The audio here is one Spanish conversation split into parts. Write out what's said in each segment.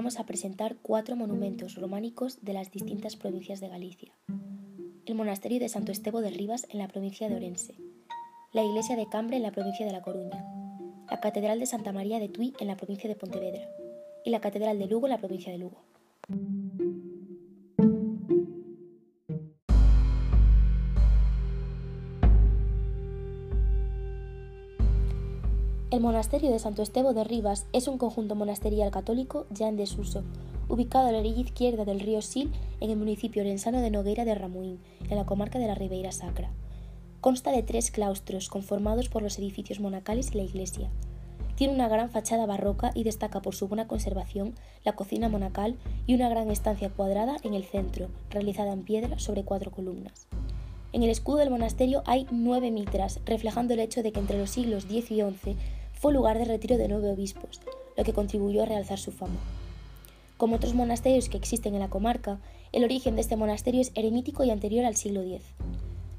vamos a presentar cuatro monumentos románicos de las distintas provincias de Galicia. El monasterio de Santo Estebo de Rivas en la provincia de Orense, la iglesia de Cambre en la provincia de La Coruña, la catedral de Santa María de Tui en la provincia de Pontevedra y la catedral de Lugo en la provincia de Lugo. El monasterio de Santo Estebo de Rivas es un conjunto monasterial católico ya en desuso, ubicado a la orilla izquierda del río Sil en el municipio orensano de Nogueira de Ramuín, en la comarca de la Ribeira Sacra. Consta de tres claustros conformados por los edificios monacales y la iglesia. Tiene una gran fachada barroca y destaca por su buena conservación la cocina monacal y una gran estancia cuadrada en el centro, realizada en piedra sobre cuatro columnas. En el escudo del monasterio hay nueve mitras, reflejando el hecho de que entre los siglos X y XI fue lugar de retiro de nueve obispos, lo que contribuyó a realzar su fama. Como otros monasterios que existen en la comarca, el origen de este monasterio es eremítico y anterior al siglo X.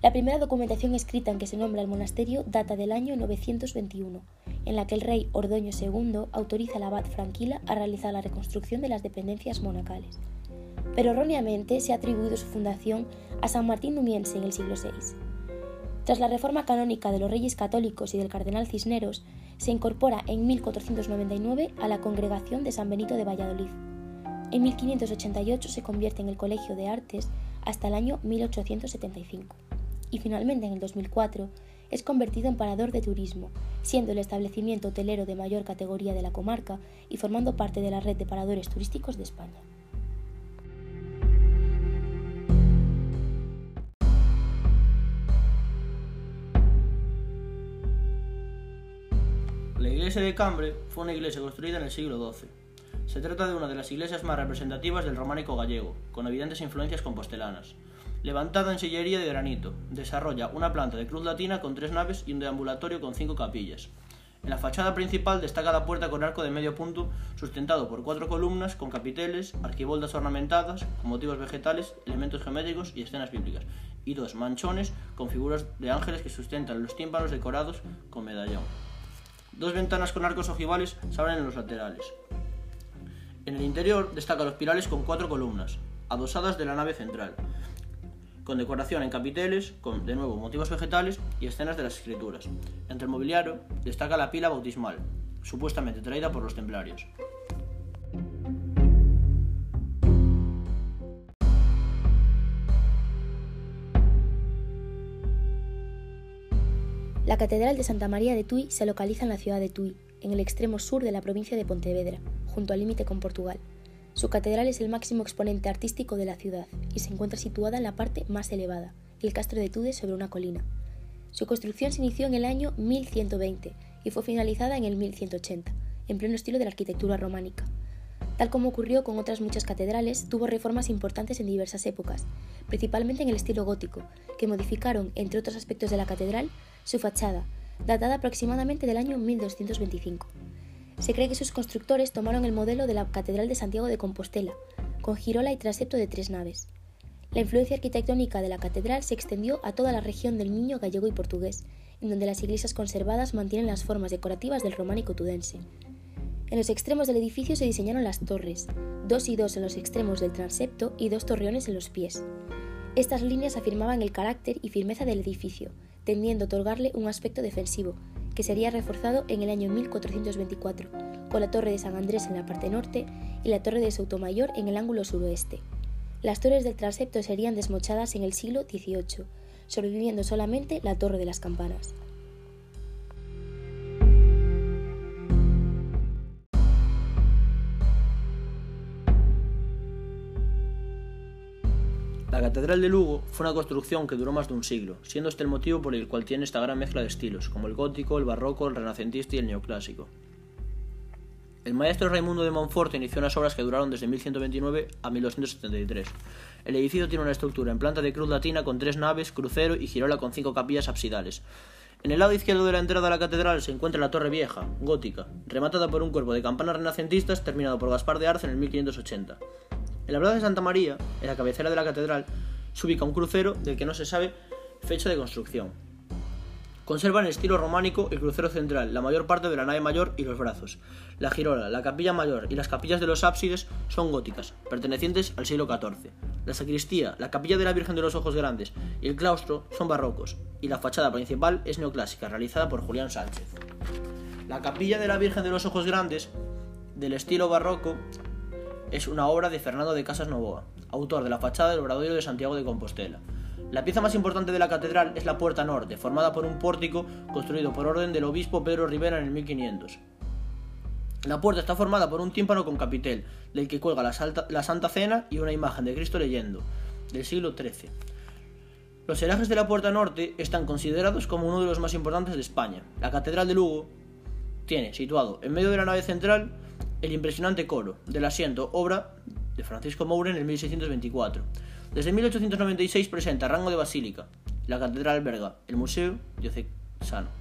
La primera documentación escrita en que se nombra el monasterio data del año 921, en la que el rey Ordoño II autoriza al abad Franquila a realizar la reconstrucción de las dependencias monacales. Pero erróneamente se ha atribuido su fundación a San Martín Numiense en el siglo VI. Tras la reforma canónica de los reyes católicos y del cardenal Cisneros, se incorpora en 1499 a la Congregación de San Benito de Valladolid. En 1588 se convierte en el Colegio de Artes hasta el año 1875. Y finalmente en el 2004 es convertido en parador de turismo, siendo el establecimiento hotelero de mayor categoría de la comarca y formando parte de la red de paradores turísticos de España. Iglesia de Cambre fue una iglesia construida en el siglo XII. Se trata de una de las iglesias más representativas del románico gallego, con evidentes influencias compostelanas. Levantada en sillería de granito, desarrolla una planta de cruz latina con tres naves y un deambulatorio con cinco capillas. En la fachada principal destaca la puerta con arco de medio punto sustentado por cuatro columnas con capiteles, arquivoltas ornamentadas con motivos vegetales, elementos geométricos y escenas bíblicas, y dos manchones con figuras de ángeles que sustentan los tímpanos decorados con medallón. Dos ventanas con arcos ojivales se abren en los laterales. En el interior destacan los pilares con cuatro columnas, adosadas de la nave central, con decoración en capiteles, con de nuevo motivos vegetales y escenas de las escrituras. Entre el mobiliario destaca la pila bautismal, supuestamente traída por los templarios. La Catedral de Santa María de Tui se localiza en la ciudad de Tui, en el extremo sur de la provincia de Pontevedra, junto al límite con Portugal. Su catedral es el máximo exponente artístico de la ciudad y se encuentra situada en la parte más elevada, el castro de Tude sobre una colina. Su construcción se inició en el año 1120 y fue finalizada en el 1180, en pleno estilo de la arquitectura románica. Tal como ocurrió con otras muchas catedrales, tuvo reformas importantes en diversas épocas, principalmente en el estilo gótico, que modificaron, entre otros aspectos de la catedral, su fachada, datada aproximadamente del año 1225. Se cree que sus constructores tomaron el modelo de la Catedral de Santiago de Compostela, con girola y transepto de tres naves. La influencia arquitectónica de la catedral se extendió a toda la región del Niño gallego y portugués, en donde las iglesias conservadas mantienen las formas decorativas del románico tudense. En los extremos del edificio se diseñaron las torres, dos y dos en los extremos del transepto y dos torreones en los pies. Estas líneas afirmaban el carácter y firmeza del edificio, tendiendo a otorgarle un aspecto defensivo, que sería reforzado en el año 1424, con la torre de San Andrés en la parte norte y la torre de Soutomayor en el ángulo suroeste. Las torres del transepto serían desmochadas en el siglo XVIII, sobreviviendo solamente la torre de las campanas. La Catedral de Lugo fue una construcción que duró más de un siglo, siendo este el motivo por el cual tiene esta gran mezcla de estilos, como el gótico, el barroco, el renacentista y el neoclásico. El maestro Raimundo de Montfort inició unas obras que duraron desde 1129 a 1273. El edificio tiene una estructura en planta de cruz latina con tres naves, crucero y girola con cinco capillas absidales. En el lado izquierdo de la entrada a la catedral se encuentra la torre vieja, gótica, rematada por un cuerpo de campanas renacentistas terminado por Gaspar de Arce en el 1580. En la plaza de Santa María, en la cabecera de la catedral, se ubica un crucero del que no se sabe fecha de construcción. Conservan el estilo románico el crucero central, la mayor parte de la nave mayor y los brazos. La girola, la capilla mayor y las capillas de los ábsides son góticas, pertenecientes al siglo XIV. La sacristía, la capilla de la Virgen de los Ojos Grandes y el claustro son barrocos, y la fachada principal es neoclásica, realizada por Julián Sánchez. La capilla de la Virgen de los Ojos Grandes, del estilo barroco, es una obra de Fernando de Casas Novoa, autor de la fachada del Obradoiro de Santiago de Compostela. La pieza más importante de la catedral es la puerta norte, formada por un pórtico construido por orden del obispo Pedro Rivera en el 1500. La puerta está formada por un tímpano con capitel, del que cuelga la, Santa Cena y una imagen de Cristo leyendo, del siglo XIII. Los helajes de la puerta norte están considerados como uno de los más importantes de España. La Catedral de Lugo tiene situado en medio de la nave central el impresionante coro del asiento, obra de Francisco Moura en el 1624. Desde 1896 presenta rango de basílica. La catedral alberga el Museo Diocesano.